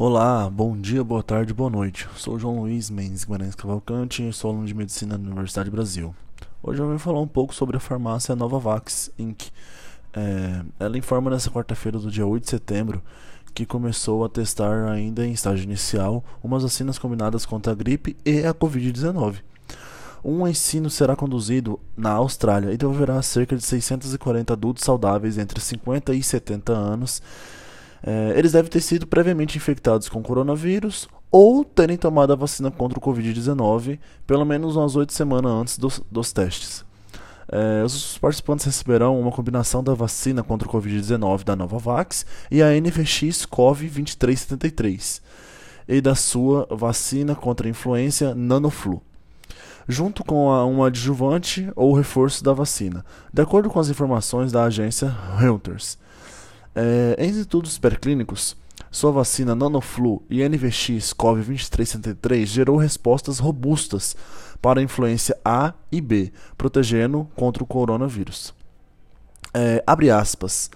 Olá, bom dia, boa tarde, boa noite. Sou João Luiz Mendes Guimarães Cavalcante sou aluno de Medicina na Universidade Brasil. Hoje eu vim falar um pouco sobre a farmácia Novavax Inc. É, ela informa nessa quarta-feira do dia 8 de setembro que começou a testar ainda em estágio inicial umas vacinas combinadas contra a gripe e a Covid-19. Um ensino será conduzido na Austrália e devolverá cerca de 640 adultos saudáveis entre 50 e 70 anos é, eles devem ter sido previamente infectados com coronavírus ou terem tomado a vacina contra o Covid-19 pelo menos umas oito semanas antes dos, dos testes. É, os participantes receberão uma combinação da vacina contra o Covid-19 da Novavax e a NVX CoV2373 e da sua vacina contra a influenza Nanoflu, junto com a, um adjuvante ou reforço da vacina, de acordo com as informações da agência Reuters. É, em estudos superclínicos, sua vacina Nanoflu e NVX CoV2373 gerou respostas robustas para a influência A e B, protegendo contra o coronavírus. É, abre aspas.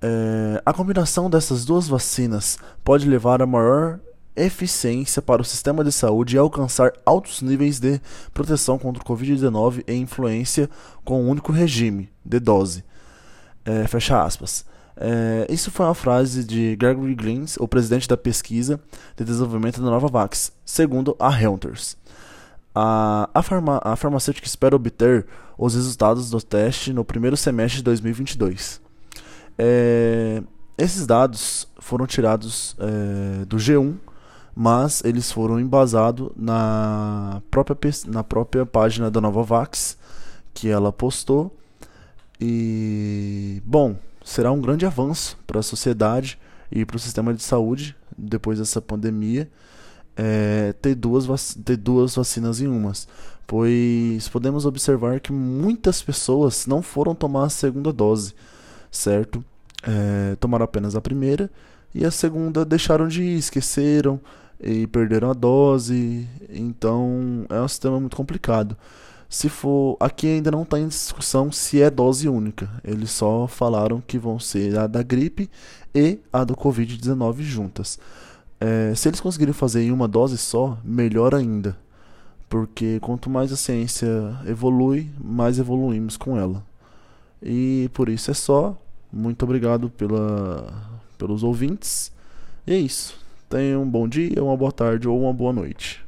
É, a combinação dessas duas vacinas pode levar a maior eficiência para o sistema de saúde e alcançar altos níveis de proteção contra o Covid-19 e influência com um único regime de dose. É, fecha aspas. É, isso foi uma frase de Gregory Glins, o presidente da pesquisa de desenvolvimento da Novavax, segundo a Reuters. A, a, farma, a farmacêutica espera obter os resultados do teste no primeiro semestre de 2022. É, esses dados foram tirados é, do G1, mas eles foram embasados na própria, na própria página da Novavax que ela postou. E, bom, será um grande avanço para a sociedade e para o sistema de saúde depois dessa pandemia é, ter, duas ter duas vacinas em umas, pois podemos observar que muitas pessoas não foram tomar a segunda dose, certo? É, tomaram apenas a primeira e a segunda deixaram de ir, esqueceram e perderam a dose, então é um sistema muito complicado. Se for. Aqui ainda não está em discussão se é dose única. Eles só falaram que vão ser a da gripe e a do Covid-19 juntas. É, se eles conseguirem fazer em uma dose só, melhor ainda. Porque quanto mais a ciência evolui, mais evoluímos com ela. E por isso é só. Muito obrigado pela, pelos ouvintes. E é isso. Tenha um bom dia, uma boa tarde ou uma boa noite.